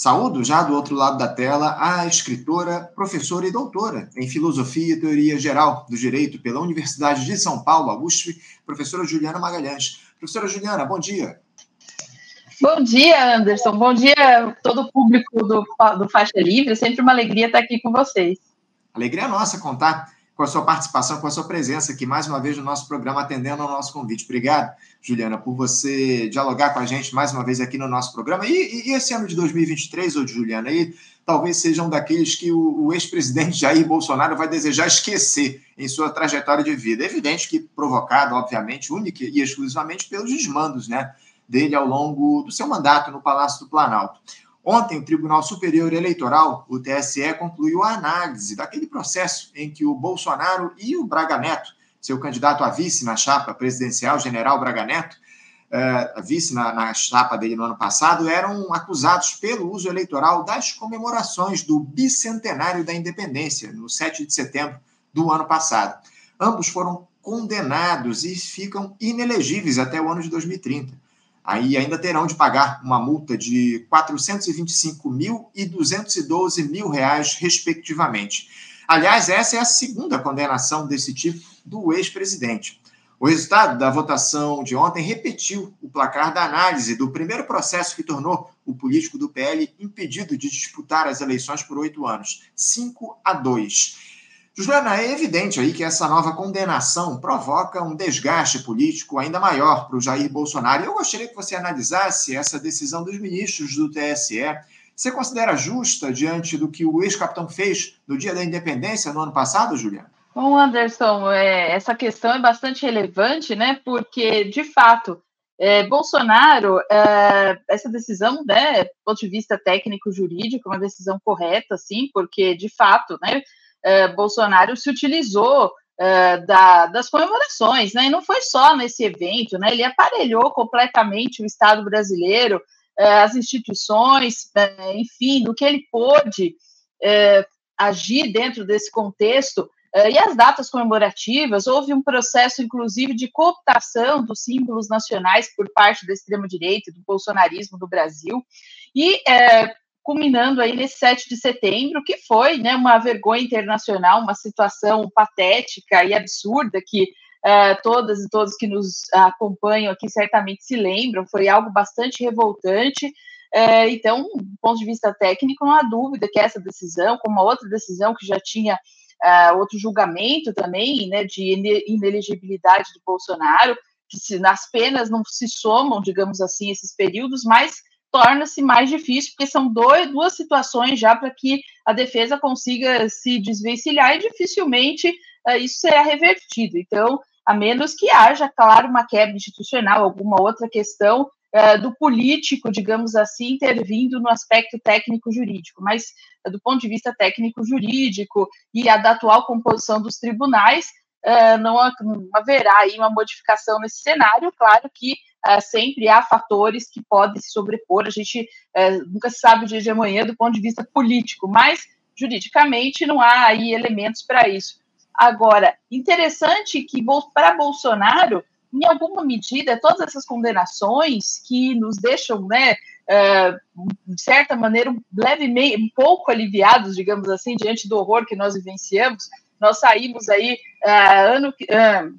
Saúdo, já do outro lado da tela, a escritora, professora e doutora em Filosofia e Teoria Geral do Direito pela Universidade de São Paulo, a USP, professora Juliana Magalhães. Professora Juliana, bom dia. Bom dia, Anderson. Bom dia todo o público do, do Faixa Livre. É sempre uma alegria estar aqui com vocês. Alegria nossa contar com a sua participação, com a sua presença aqui mais uma vez no nosso programa, atendendo ao nosso convite. Obrigado, Juliana, por você dialogar com a gente mais uma vez aqui no nosso programa. E, e esse ano de 2023, ô Juliana, aí, talvez sejam daqueles que o, o ex-presidente Jair Bolsonaro vai desejar esquecer em sua trajetória de vida. É evidente que provocado, obviamente, única e exclusivamente pelos desmandos né, dele ao longo do seu mandato no Palácio do Planalto. Ontem, o Tribunal Superior Eleitoral, o TSE, concluiu a análise daquele processo em que o Bolsonaro e o Braga Neto, seu candidato a vice na chapa presidencial, general Braga Neto, uh, vice na, na chapa dele no ano passado, eram acusados pelo uso eleitoral das comemorações do bicentenário da independência, no 7 de setembro do ano passado. Ambos foram condenados e ficam inelegíveis até o ano de 2030 aí ainda terão de pagar uma multa de 425 mil e 212 mil reais, respectivamente. Aliás, essa é a segunda condenação desse tipo do ex-presidente. O resultado da votação de ontem repetiu o placar da análise do primeiro processo que tornou o político do PL impedido de disputar as eleições por oito anos, 5 a 2. Juliana, é evidente aí que essa nova condenação provoca um desgaste político ainda maior para o Jair Bolsonaro. Eu gostaria que você analisasse essa decisão dos ministros do TSE. Você considera justa diante do que o ex-capitão fez no dia da independência no ano passado, Juliana? Bom, Anderson, é, essa questão é bastante relevante, né? Porque, de fato, é, Bolsonaro, é, essa decisão, né, do ponto de vista técnico-jurídico, é uma decisão correta, sim, porque, de fato, né, é, Bolsonaro se utilizou é, da, das comemorações, né? E não foi só nesse evento, né? Ele aparelhou completamente o Estado brasileiro, é, as instituições, enfim, do que ele pôde agir dentro desse contexto. e as datas comemorativas, houve um processo, inclusive, de cooptação dos símbolos nacionais por parte da extrema-direita, do bolsonarismo do Brasil. E culminando aí nesse 7 de setembro, que foi né, uma vergonha internacional, uma situação patética e absurda que uh, todas e todos que nos acompanham aqui certamente se lembram, foi algo bastante revoltante. Uh, então, do ponto de vista técnico, não há dúvida que essa decisão, como uma outra decisão que já tinha uh, outro julgamento também, né, de inelegibilidade do Bolsonaro, que se, nas penas não se somam, digamos assim, esses períodos, mas torna-se mais difícil, porque são dois, duas situações já para que a defesa consiga se desvencilhar e dificilmente uh, isso será revertido. Então, a menos que haja, claro, uma quebra institucional, alguma outra questão uh, do político, digamos assim, intervindo no aspecto técnico-jurídico. Mas, uh, do ponto de vista técnico-jurídico e a da atual composição dos tribunais, não, não haverá aí uma modificação nesse cenário. Claro que uh, sempre há fatores que podem se sobrepor. A gente uh, nunca sabe o dia de amanhã do ponto de vista político, mas juridicamente não há aí elementos para isso. Agora, interessante que para Bolsonaro, em alguma medida, todas essas condenações que nos deixam, né, uh, de certa maneira, um, levemente, um pouco aliviados, digamos assim, diante do horror que nós vivenciamos. Nós saímos aí uh, ano, uh,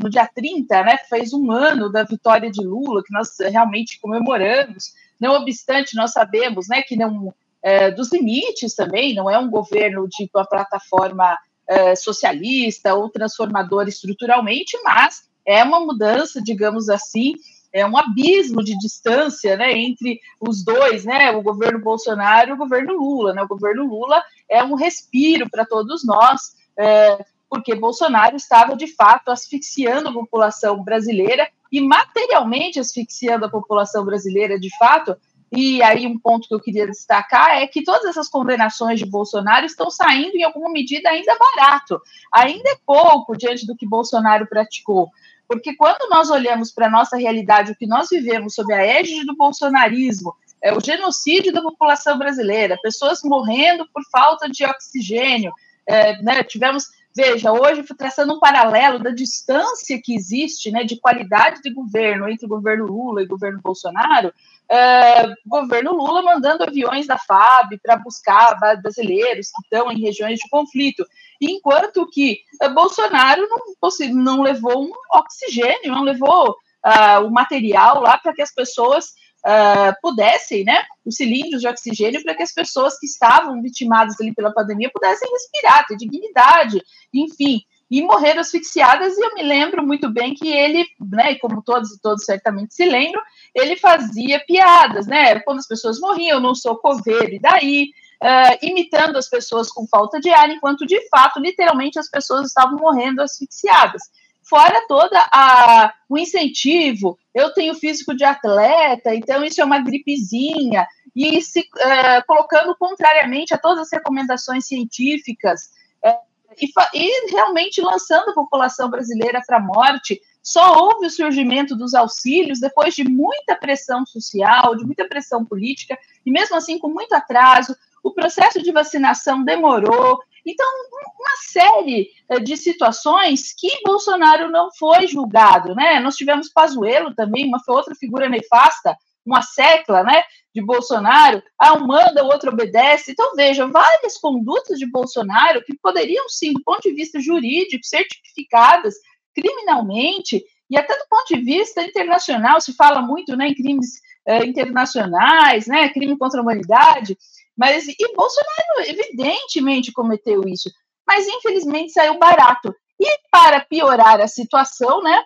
no dia 30, né, fez um ano da vitória de Lula, que nós realmente comemoramos. Não obstante, nós sabemos né, que não é, dos limites também, não é um governo de uma plataforma é, socialista ou transformador estruturalmente, mas é uma mudança, digamos assim, é um abismo de distância né, entre os dois, né, o governo Bolsonaro e o governo Lula. Né? O governo Lula é um respiro para todos nós. É, porque Bolsonaro estava de fato asfixiando a população brasileira e materialmente asfixiando a população brasileira de fato. E aí um ponto que eu queria destacar é que todas essas condenações de Bolsonaro estão saindo em alguma medida ainda barato, ainda é pouco diante do que Bolsonaro praticou. Porque quando nós olhamos para a nossa realidade, o que nós vivemos sob a égide do bolsonarismo, é o genocídio da população brasileira, pessoas morrendo por falta de oxigênio, é, né, tivemos Veja, hoje, traçando um paralelo da distância que existe, né, de qualidade de governo entre o governo Lula e o governo Bolsonaro, é, governo Lula mandando aviões da FAB para buscar brasileiros que estão em regiões de conflito, enquanto que é, Bolsonaro não, não levou um oxigênio, não levou uh, o material lá para que as pessoas uh, pudessem, né, os cilindros de oxigênio para que as pessoas que estavam vitimadas ali pela pandemia pudessem respirar, ter dignidade, enfim, e morreram asfixiadas, e eu me lembro muito bem que ele, né, como todos e todos certamente se lembram, ele fazia piadas, né, quando as pessoas morriam, eu não sou coveiro, e daí, uh, imitando as pessoas com falta de ar, enquanto de fato, literalmente, as pessoas estavam morrendo asfixiadas fora toda a o incentivo. Eu tenho físico de atleta, então isso é uma gripezinha e se é, colocando contrariamente a todas as recomendações científicas é, e, e, realmente lançando a população brasileira para a morte. Só houve o surgimento dos auxílios depois de muita pressão social, de muita pressão política, e mesmo assim com muito atraso. O processo de vacinação demorou, então, uma série eh, de situações que Bolsonaro não foi julgado, né? Nós tivemos Pazuello também, uma outra figura nefasta, uma secla, né, de Bolsonaro, ah, um manda, o outro obedece. Então, veja, várias condutas de Bolsonaro que poderiam, sim, do ponto de vista jurídico, ser tipificadas criminalmente, e até do ponto de vista internacional, se fala muito né, em crimes eh, internacionais, né, crime contra a humanidade, mas e Bolsonaro evidentemente cometeu isso, mas infelizmente saiu barato. E para piorar a situação, né,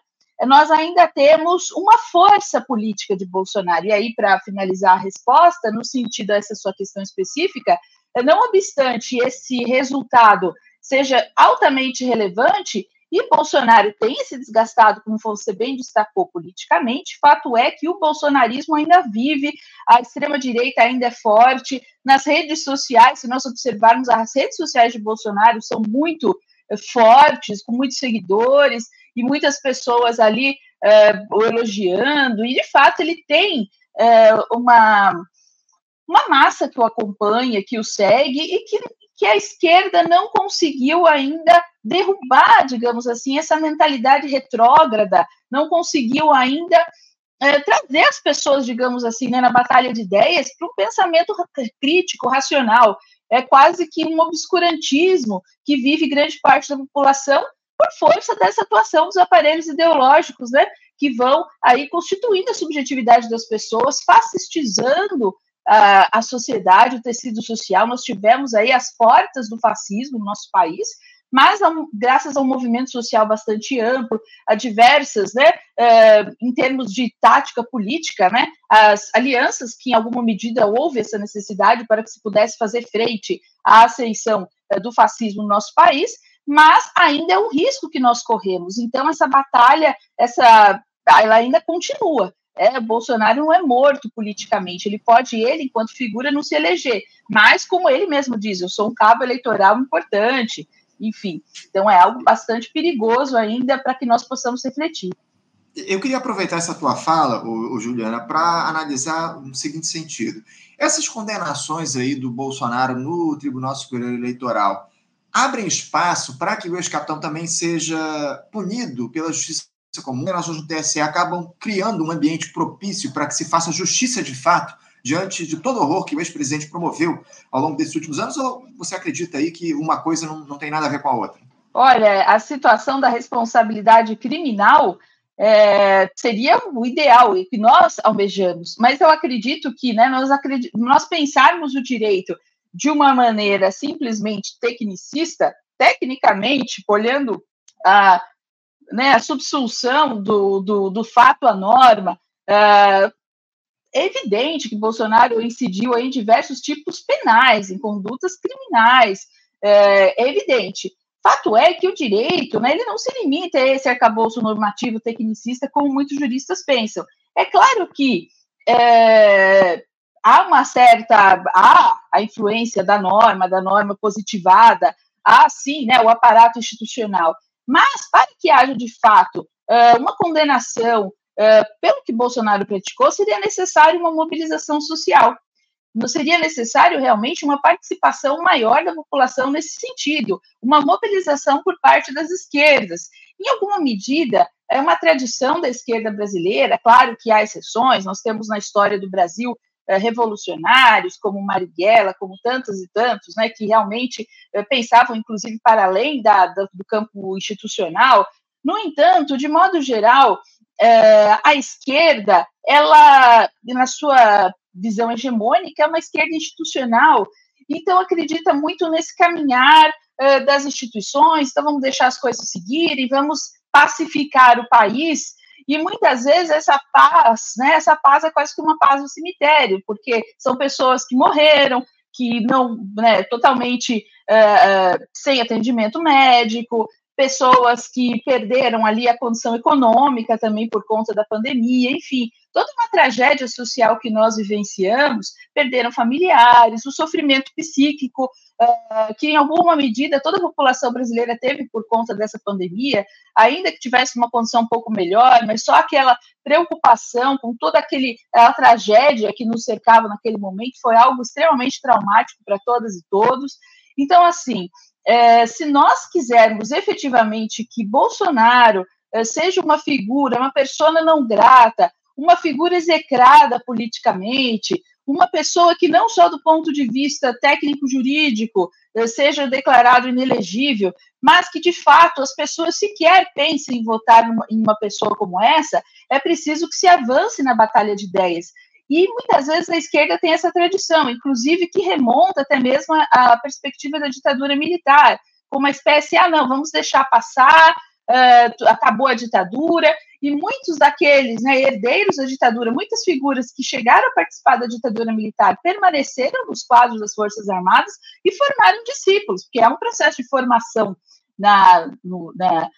nós ainda temos uma força política de Bolsonaro. E aí, para finalizar a resposta, no sentido dessa sua questão específica, não obstante esse resultado seja altamente relevante, e Bolsonaro tem se desgastado, como você bem destacou, politicamente. Fato é que o bolsonarismo ainda vive, a extrema-direita ainda é forte. Nas redes sociais, se nós observarmos, as redes sociais de Bolsonaro são muito eh, fortes, com muitos seguidores, e muitas pessoas ali é, o elogiando. E, de fato, ele tem é, uma, uma massa que o acompanha, que o segue, e que que a esquerda não conseguiu ainda derrubar, digamos assim, essa mentalidade retrógrada, não conseguiu ainda é, trazer as pessoas, digamos assim, né, na batalha de ideias para um pensamento crítico, racional. É quase que um obscurantismo que vive grande parte da população por força dessa atuação dos aparelhos ideológicos, né, que vão aí constituindo a subjetividade das pessoas, fascistizando a, a sociedade, o tecido social. Nós tivemos aí as portas do fascismo no nosso país, mas graças a um movimento social bastante amplo, a diversas, né, uh, em termos de tática política, né, as alianças que em alguma medida houve essa necessidade para que se pudesse fazer frente à ascensão uh, do fascismo no nosso país, mas ainda é um risco que nós corremos. Então essa batalha, essa, ela ainda continua. É, Bolsonaro não é morto politicamente, ele pode, ele, enquanto figura, não se eleger, mas, como ele mesmo diz, eu sou um cabo eleitoral importante, enfim, então é algo bastante perigoso ainda para que nós possamos refletir. Eu queria aproveitar essa tua fala, o, o Juliana, para analisar no seguinte sentido. Essas condenações aí do Bolsonaro no Tribunal Superior Eleitoral abrem espaço para que o ex-capitão também seja punido pela Justiça comum, as ações do TSE acabam criando um ambiente propício para que se faça justiça de fato diante de todo o horror que o ex-presidente promoveu ao longo desses últimos anos, ou você acredita aí que uma coisa não, não tem nada a ver com a outra? Olha, a situação da responsabilidade criminal é, seria o ideal e que nós almejamos, mas eu acredito que né, nós, acredit... nós pensarmos o direito de uma maneira simplesmente tecnicista, tecnicamente, olhando a né, a subsunção do, do, do fato à norma, é, é evidente que Bolsonaro incidiu em diversos tipos penais, em condutas criminais, é, é, evidente. Fato é que o direito, né, ele não se limita a esse arcabouço normativo tecnicista, como muitos juristas pensam. É claro que é, há uma certa há a influência da norma, da norma positivada, há sim né, o aparato institucional, mas, para que haja de fato uma condenação pelo que Bolsonaro praticou, seria necessário uma mobilização social. seria necessário realmente uma participação maior da população nesse sentido, uma mobilização por parte das esquerdas. Em alguma medida, é uma tradição da esquerda brasileira, claro que há exceções, nós temos na história do Brasil é, revolucionários, como Marighella, como tantos e tantos, né, que realmente é, pensavam, inclusive, para além da, do campo institucional. No entanto, de modo geral, é, a esquerda, ela, na sua visão hegemônica, é uma esquerda institucional, então acredita muito nesse caminhar das instituições, então vamos deixar as coisas seguirem, vamos pacificar o país. E muitas vezes essa paz, né, essa paz é quase que uma paz no cemitério, porque são pessoas que morreram, que não, né, totalmente uh, sem atendimento médico, pessoas que perderam ali a condição econômica também por conta da pandemia, enfim, toda uma tragédia social que nós vivenciamos, perderam familiares, o sofrimento psíquico uh, que em alguma medida toda a população brasileira teve por conta dessa pandemia, ainda que tivesse uma condição um pouco melhor, mas só aquela preocupação com toda aquele, aquela tragédia que nos cercava naquele momento foi algo extremamente traumático para todas e todos. Então, assim, é, se nós quisermos efetivamente que Bolsonaro é, seja uma figura, uma persona não grata, uma figura execrada politicamente, uma pessoa que não só do ponto de vista técnico-jurídico é, seja declarado inelegível, mas que de fato as pessoas sequer pensem em votar em uma pessoa como essa, é preciso que se avance na batalha de ideias. E muitas vezes a esquerda tem essa tradição, inclusive que remonta até mesmo à perspectiva da ditadura militar, como uma espécie, ah, não, vamos deixar passar, uh, acabou a ditadura, e muitos daqueles né, herdeiros da ditadura, muitas figuras que chegaram a participar da ditadura militar, permaneceram nos quadros das Forças Armadas e formaram discípulos, porque é um processo de formação na, no, na,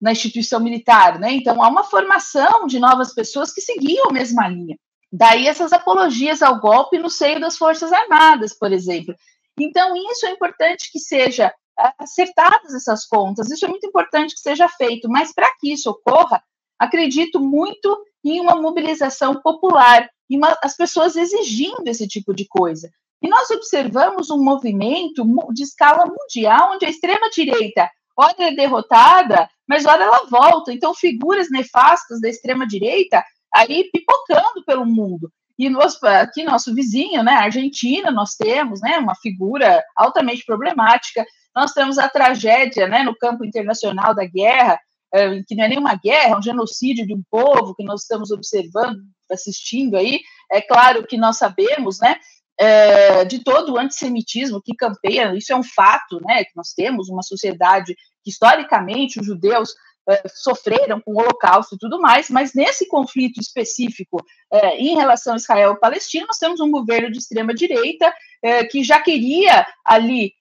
na instituição militar, né? Então há uma formação de novas pessoas que seguiam a mesma linha. Daí essas apologias ao golpe no seio das Forças Armadas, por exemplo. Então, isso é importante que seja acertadas essas contas, isso é muito importante que seja feito, mas para que isso ocorra, acredito muito em uma mobilização popular, e uma, as pessoas exigindo esse tipo de coisa. E nós observamos um movimento de escala mundial, onde a extrema-direita, ora é derrotada, mas ora ela volta. Então, figuras nefastas da extrema-direita aí pipocando pelo mundo. E nós, aqui, nosso vizinho, né, Argentina, nós temos né, uma figura altamente problemática. Nós temos a tragédia né, no campo internacional da guerra, é, que não é nenhuma guerra, é um genocídio de um povo que nós estamos observando, assistindo aí. É claro que nós sabemos, né, é, de todo o antissemitismo que campeia, isso é um fato, né, que nós temos uma sociedade que, historicamente, os judeus é, sofreram com o Holocausto e tudo mais, mas nesse conflito específico é, em relação a Israel e Palestina, nós temos um governo de extrema-direita é, que já queria ali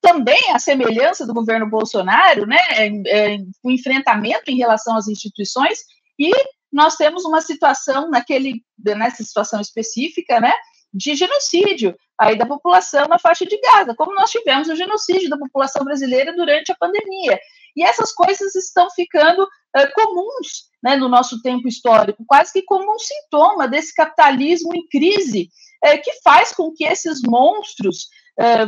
também a semelhança do governo Bolsonaro, né, o enfrentamento em relação às instituições, e nós temos uma situação naquele, nessa situação específica, né, de genocídio aí da população na faixa de Gaza, como nós tivemos o genocídio da população brasileira durante a pandemia. E essas coisas estão ficando comuns né, no nosso tempo histórico, quase que como um sintoma desse capitalismo em crise, que faz com que esses monstros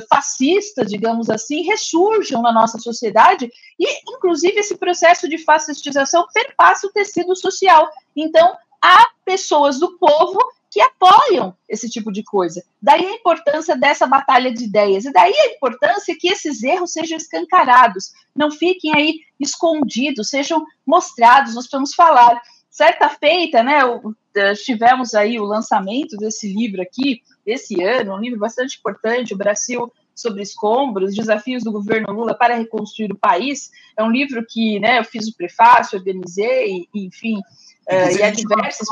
fascistas, digamos assim, ressurjam na nossa sociedade e, inclusive, esse processo de fascistização perpassa o tecido social. Então, há pessoas do povo que apoiam esse tipo de coisa. Daí a importância dessa batalha de ideias, e daí a importância que esses erros sejam escancarados, não fiquem aí escondidos, sejam mostrados, nós vamos falar. Certa feita, né, tivemos aí o lançamento desse livro aqui, esse ano, um livro bastante importante, o Brasil sobre escombros, desafios do governo Lula para reconstruir o país. É um livro que, né, eu fiz o prefácio, organizei, enfim, uh, e há diversas...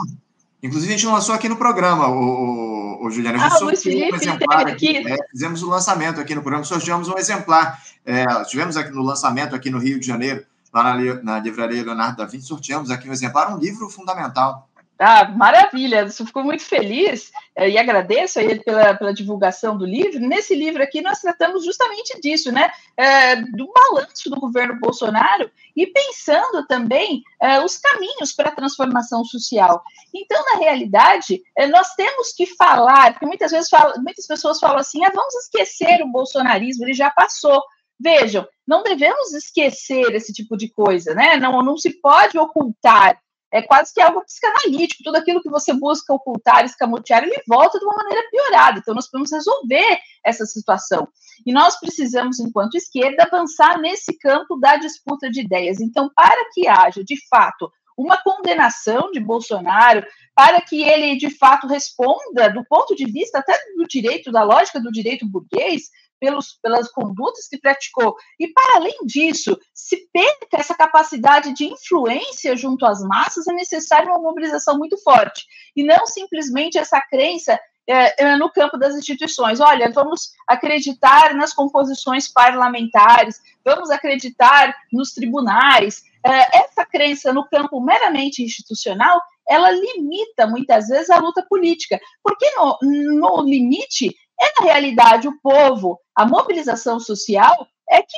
Inclusive, a gente lançou aqui no programa, o, o, o Juliano. A gente ah, sorteou um exemplar aqui. É, fizemos o um lançamento aqui no programa, sorteamos um exemplar. É, tivemos aqui no lançamento aqui no Rio de Janeiro, lá na, na livraria Leonardo da Vinci, sorteamos aqui um exemplar, um livro fundamental. Ah, maravilha, fico muito feliz eh, e agradeço a ele pela, pela divulgação do livro. Nesse livro aqui, nós tratamos justamente disso, né? É, do balanço do governo Bolsonaro e pensando também é, os caminhos para a transformação social. Então, na realidade, é, nós temos que falar, porque muitas vezes fala, muitas pessoas falam assim: ah, vamos esquecer o bolsonarismo, ele já passou. Vejam, não devemos esquecer esse tipo de coisa, né? Não, não se pode ocultar é quase que algo psicanalítico, tudo aquilo que você busca ocultar, escamotear, ele volta de uma maneira piorada. Então, nós podemos resolver essa situação. E nós precisamos, enquanto esquerda, avançar nesse campo da disputa de ideias. Então, para que haja, de fato, uma condenação de Bolsonaro, para que ele, de fato, responda, do ponto de vista até do direito, da lógica do direito burguês, pelos, pelas condutas que praticou. E, para além disso, se perca essa capacidade de influência junto às massas, é necessária uma mobilização muito forte. E não simplesmente essa crença é, é, no campo das instituições. Olha, vamos acreditar nas composições parlamentares, vamos acreditar nos tribunais. É, essa crença no campo meramente institucional, ela limita muitas vezes a luta política, porque no, no limite é, na realidade, o povo, a mobilização social é que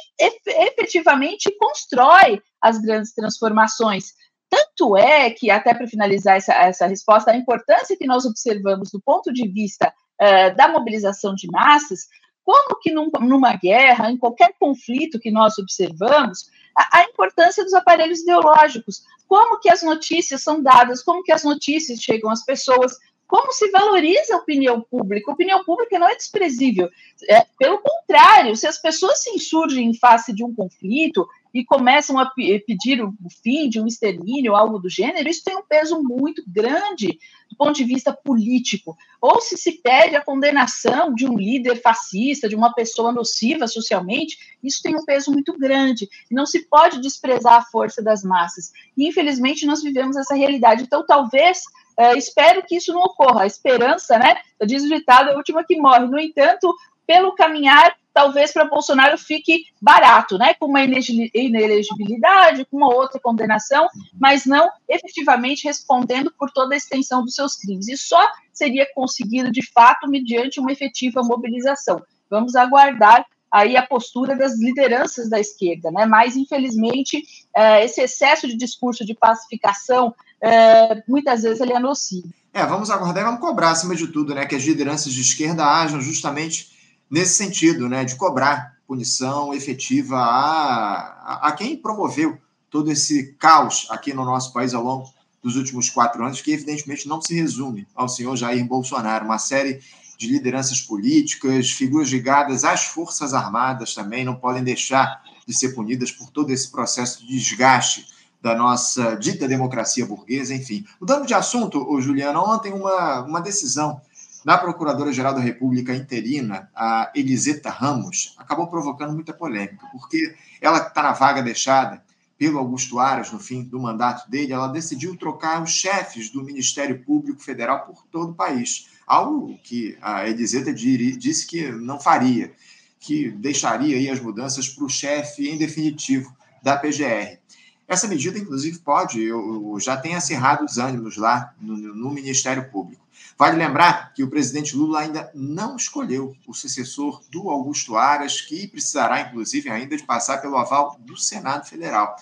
efetivamente constrói as grandes transformações. Tanto é que, até para finalizar essa, essa resposta, a importância que nós observamos do ponto de vista uh, da mobilização de massas, como que num, numa guerra, em qualquer conflito que nós observamos, a, a, importância dos aparelhos ideológicos, como que as notícias são dadas, como que as notícias chegam às pessoas, como se valoriza a opinião pública. A opinião pública não é desprezível. É, pelo contrário, se as pessoas se insurgem em face de um conflito e começam a pedir o fim de um extermínio, algo do gênero, isso tem um peso muito grande do ponto de vista político. Ou se se pede a condenação de um líder fascista, de uma pessoa nociva socialmente, isso tem um peso muito grande. Não se pode desprezar a força das massas. E, infelizmente, nós vivemos essa realidade. Então, talvez Uh, espero que isso não ocorra. A esperança, né? Diz o ditado, é a última que morre. No entanto, pelo caminhar, talvez para Bolsonaro fique barato, né? Com uma inelegibilidade, com uma outra condenação, mas não efetivamente respondendo por toda a extensão dos seus crimes. E só seria conseguido, de fato, mediante uma efetiva mobilização. Vamos aguardar aí a postura das lideranças da esquerda, né? Mas infelizmente eh, esse excesso de discurso de pacificação é, muitas vezes ele é nocivo. É, vamos aguardar e vamos cobrar, acima de tudo, né, que as lideranças de esquerda ajam justamente nesse sentido, né, de cobrar punição efetiva a, a, a quem promoveu todo esse caos aqui no nosso país ao longo dos últimos quatro anos, que evidentemente não se resume ao senhor Jair Bolsonaro, uma série de lideranças políticas, figuras ligadas às Forças Armadas também não podem deixar de ser punidas por todo esse processo de desgaste da nossa dita democracia burguesa, enfim. Mudando de assunto, o Juliano, ontem uma, uma decisão da Procuradora-Geral da República interina, a Eliseta Ramos, acabou provocando muita polêmica, porque ela está na vaga deixada pelo Augusto Aras no fim do mandato dele, ela decidiu trocar os chefes do Ministério Público Federal por todo o país, algo que a Eliseta disse que não faria, que deixaria as mudanças para o chefe em definitivo da PGR. Essa medida, inclusive, pode, eu, já tem acirrado os ânimos lá no, no, Ministério Público. Vale lembrar que o presidente Lula ainda não escolheu o sucessor do Augusto Aras, que precisará, inclusive, ainda de passar pelo aval do Senado Federal.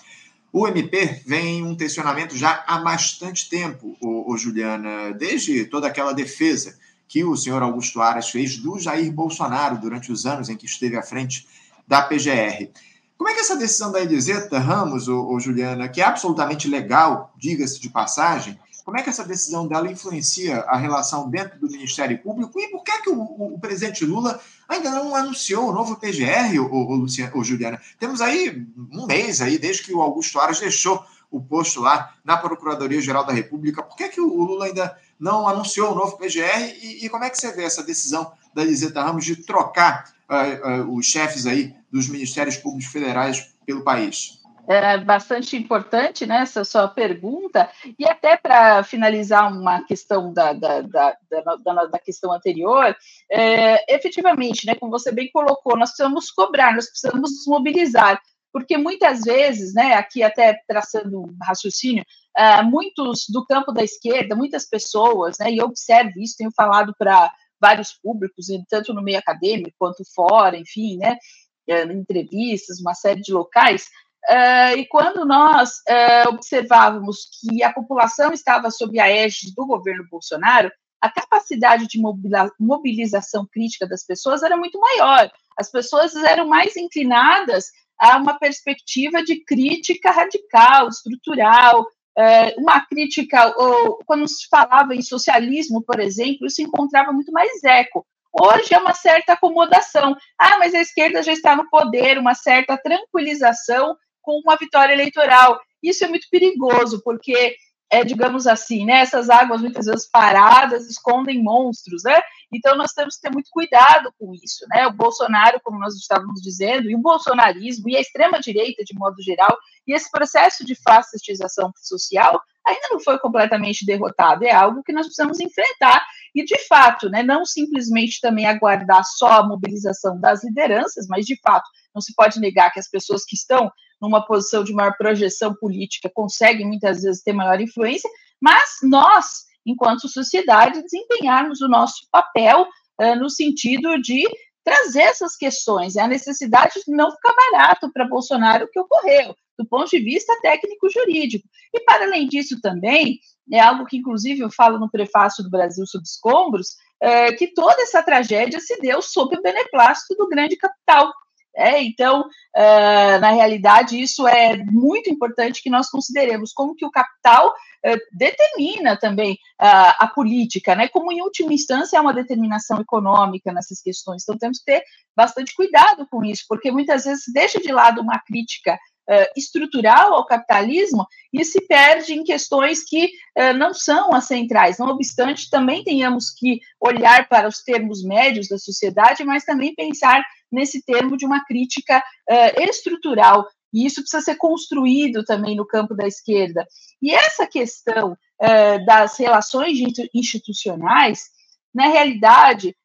O MP vem em um tensionamento já há bastante tempo, o Juliana, desde toda aquela defesa que o senhor Augusto Aras fez do Jair Bolsonaro durante os anos em que esteve à frente da PGR. Como é que essa decisão da Eliseta Ramos, ou, ou Juliana, que é absolutamente legal, diga-se de passagem, como é que essa decisão dela influencia a relação dentro do Ministério Público e por que, é que o, o, presidente Lula ainda não anunciou o novo PGR, o Juliana? Temos aí um mês aí, desde que o Augusto Aras deixou o posto lá na Procuradoria-Geral da República. Por que, é que o Lula ainda não anunciou o novo PGR e, e como é que você vê essa decisão da Eliseta Ramos de trocar uh, uh, os chefes aí dos ministérios públicos federais pelo país? É bastante importante né, essa sua pergunta, e até para finalizar uma questão da, da, da, da, da questão anterior, é, efetivamente, né, como você bem colocou, nós precisamos cobrar, nós precisamos nos mobilizar, porque muitas vezes, né, aqui até traçando um raciocínio, uh, muitos do campo da esquerda, muitas pessoas, né, e eu observo isso, tenho falado para vários públicos, tanto no meio acadêmico quanto fora, enfim, né, entrevistas, uma série de locais, uh, e quando nós uh, observávamos que a população estava sob a égide do governo Bolsonaro, a capacidade de mobilização crítica das pessoas era muito maior. As pessoas eram mais inclinadas a uma perspectiva de crítica radical, estrutural, é, uma crítica, quando se falava em socialismo, por exemplo, isso encontrava muito mais eco. Hoje é uma certa acomodação. Ah, mas a esquerda já está no poder, uma certa tranquilização com uma vitória eleitoral. Isso é muito perigoso, porque é, digamos assim, né? Essas águas muitas vezes paradas escondem monstros, né? Então nós temos que ter muito cuidado com isso, né? O Bolsonaro, como nós estávamos dizendo, e o bolsonarismo e a extrema direita de modo geral, e esse processo de fascistização social ainda não foi completamente derrotado, é algo que nós precisamos enfrentar e de fato, né, não simplesmente também aguardar só a mobilização das lideranças, mas de fato, não se pode negar que as pessoas que estão numa posição de maior projeção política, conseguem muitas vezes ter maior influência, mas nós, enquanto sociedade, desempenharmos o nosso papel uh, no sentido de trazer essas questões, é a necessidade de não ficar barato para Bolsonaro o que ocorreu, do ponto de vista técnico-jurídico. E, para além disso, também, é algo que, inclusive, eu falo no prefácio do Brasil sob escombros, é, que toda essa tragédia se deu sob o beneplácito do grande capital, é, então, uh, na realidade, isso é muito importante que nós consideremos como que o capital uh, determina também uh, a política, né? Como em última instância é uma determinação econômica nessas questões. Então, temos que ter bastante cuidado com isso, porque muitas vezes deixa de lado uma crítica estrutural ao capitalismo e se perde em questões que uh, não são as centrais. Não obstante, também tenhamos que olhar para os termos médios da sociedade, mas também pensar nesse termo de uma crítica uh, estrutural. E isso precisa ser construído também no campo da esquerda. E essa questão das relações institucionais, na realidade,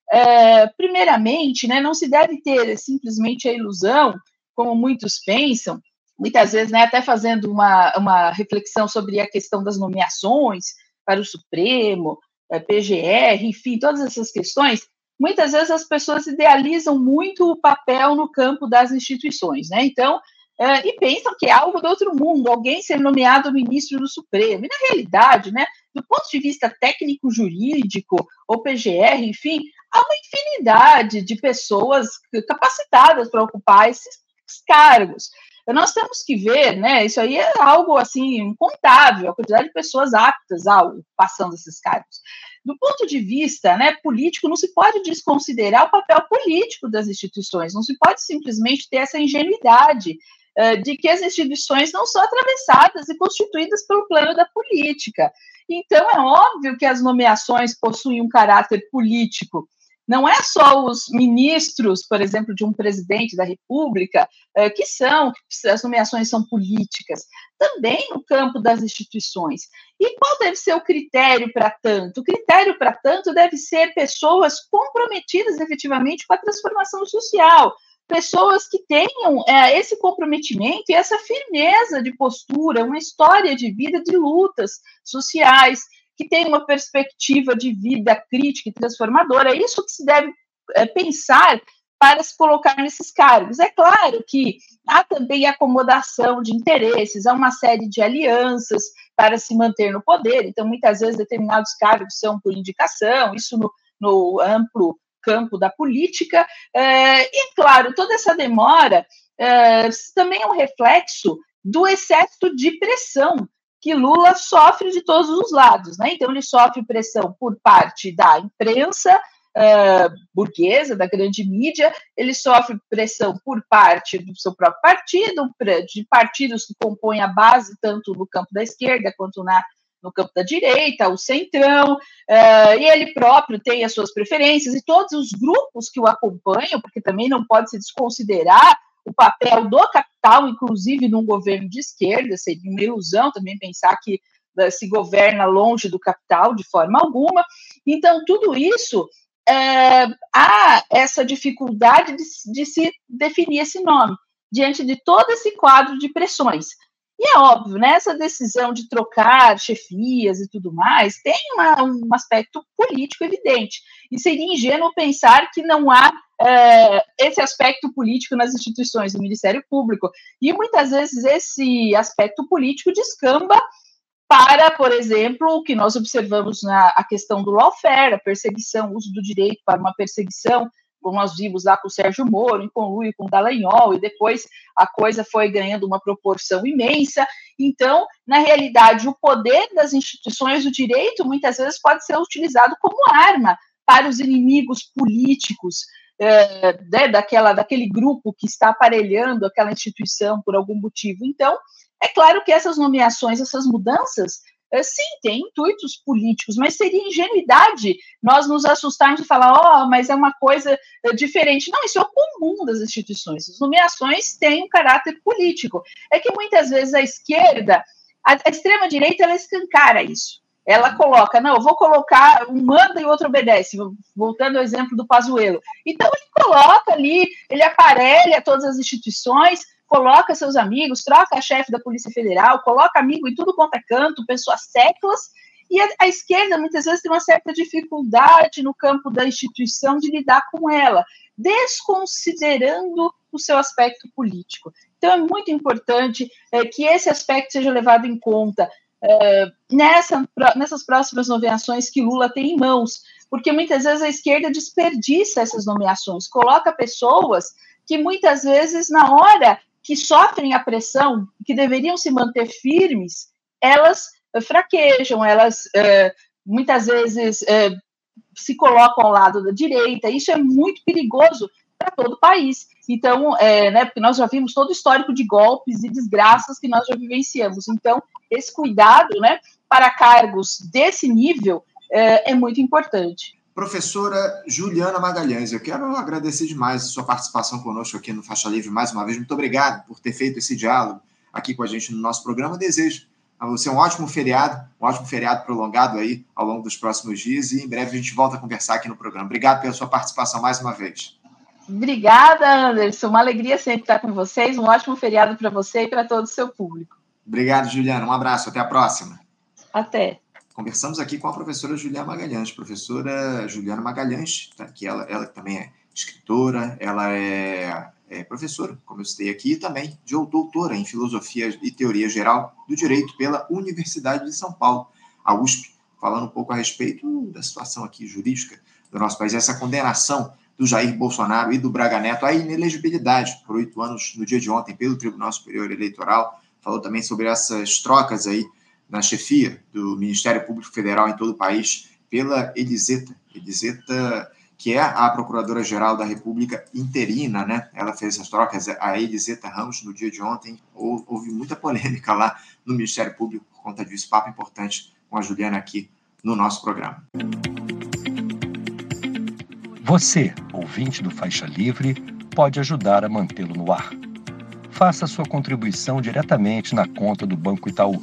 primeiramente, né, não se deve ter simplesmente a ilusão, como muitos pensam, muitas vezes, né, até fazendo uma, uma reflexão sobre a questão das nomeações para o Supremo, PGR, enfim, todas essas questões, muitas vezes as pessoas idealizam muito o papel no campo das instituições, né? Então, é, e pensam que é algo do outro mundo, alguém ser nomeado ministro do Supremo. E na realidade, né, do ponto de vista técnico-jurídico, ou PGR, enfim, há uma infinidade de pessoas capacitadas para ocupar esses cargos. Nós temos que ver, né? Isso aí é algo assim incontável, a quantidade de pessoas aptas ao passando esses cargos. Do ponto de vista né, político, não se pode desconsiderar o papel político das instituições, não se pode simplesmente ter essa ingenuidade uh, de que as instituições não são atravessadas e constituídas pelo plano da política. Então, é óbvio que as nomeações possuem um caráter político, não é só os ministros, por exemplo, de um presidente da República, eh, que são, as nomeações são políticas, também no campo das instituições. E qual deve ser o critério para tanto? O critério para tanto deve ser pessoas comprometidas efetivamente com a transformação social, pessoas que tenham é, esse comprometimento e essa firmeza de postura, uma história de vida de lutas sociais, que tem uma perspectiva de vida crítica e transformadora. É isso que se deve é, pensar para se colocar nesses cargos. É claro que há também acomodação de interesses, há uma série de alianças para se manter no poder, então muitas vezes determinados cargos são por indicação, isso no, no amplo campo da política, é, e claro, toda essa demora é, também é um reflexo do excesso de pressão que Lula sofre de todos os lados, né? Então ele sofre pressão por parte da imprensa uh, burguesa, da grande mídia, ele sofre pressão por parte do seu próprio partido, de partidos que compõem a base tanto no campo da esquerda quanto na no campo da direita, o centrão, uh, e ele próprio tem as suas preferências, e todos os grupos que o acompanham, porque também não pode se desconsiderar o papel do capital, inclusive num governo de esquerda, seria uma ilusão também pensar que uh, se governa longe do capital de forma alguma. Então, tudo isso é, há essa dificuldade de, de, se definir esse nome. diante de todo esse quadro de pressões. E é óbvio, né, decisão de trocar chefias e tudo mais, tem uma, um aspecto político evidente. E seria ingênuo pensar que não há é, esse aspecto político nas instituições do Ministério Público. E muitas vezes esse aspecto político descamba para, por exemplo, o que nós observamos na a questão do lawfare, a perseguição, o uso do direito para uma perseguição, como nós vimos lá com o Sérgio Moro, em conluio com o Dallagnol, e depois a coisa foi ganhando uma proporção imensa. Então, na realidade, o poder das instituições do direito muitas vezes pode ser utilizado como arma para os inimigos políticos é, né, daquela, daquele grupo que está aparelhando aquela instituição por algum motivo. Então, é claro que essas nomeações, essas mudanças, sim, têm intuitos políticos, mas seria ingenuidade nós nos assustarmos e falar, ó, oh, mas é uma coisa é, diferente. Não, isso é o comum das instituições. As nomeações têm um caráter político. É que muitas vezes a esquerda, a, extrema-direita, ela escancara isso ela coloca, não, eu vou colocar, um manda e outro obedece, voltando ao exemplo do Pazuello. Então ele coloca ali, ele aparelha todas as instituições, coloca seus amigos, troca a chefe da Polícia Federal, coloca amigo em tudo quanto é canto, pessoas séculas, e a, a, esquerda muitas vezes tem uma certa dificuldade no campo da instituição de lidar com ela, desconsiderando o seu aspecto político. Então é muito importante é, que esse aspecto seja levado em conta é, nessa, nessas próximas nomeações que Lula tem em mãos, porque muitas vezes a esquerda desperdiça essas nomeações, coloca pessoas que muitas vezes, na hora que sofrem a pressão, que deveriam se manter firmes, elas fraquejam, elas é, muitas vezes é, se colocam ao lado da direita. Isso é muito perigoso para todo o país. Então, é, né, porque nós já vimos todo o histórico de golpes e desgraças que nós já vivenciamos. Então, esse cuidado né, para cargos desse nível é, é muito importante. Professora Juliana Magalhães, eu quero agradecer demais a sua participação conosco aqui no Faixa Livre mais uma vez. Muito obrigado por ter feito esse diálogo aqui com a gente no nosso programa. Desejo a você um ótimo feriado, um ótimo feriado prolongado aí ao longo dos próximos dias e em breve a gente volta a conversar aqui no programa. Obrigado pela sua participação mais uma vez. Obrigada, Anderson. Uma alegria sempre estar com vocês. Um ótimo feriado para você e para todo o seu público. Obrigado, Juliana. Um abraço. Até a próxima. Até. Conversamos aqui com a professora Juliana Magalhães. Professora Juliana Magalhães, tá, que ela, ela também é escritora, ela é, é professora, como eu citei aqui, e também de doutora em Filosofia e Teoria Geral do Direito pela Universidade de São Paulo, a USP, falando um pouco a respeito da situação aqui jurídica do nosso país, essa condenação do Jair Bolsonaro e do Braga Neto à inelegibilidade por oito anos no dia de ontem pelo Tribunal Superior Eleitoral. Falou também sobre essas trocas aí na chefia do Ministério Público Federal em todo o país pela Eliseta. Eliseta, que é a Procuradora-Geral da República interina, né? Ela fez essas trocas, a Eliseta Ramos, no dia de ontem. Houve muita polêmica lá no Ministério Público por conta disso. Papo importante com a Juliana aqui no nosso programa. Você, ouvinte do Faixa Livre, pode ajudar a mantê-lo no ar. Faça sua contribuição diretamente na conta do Banco Itaú,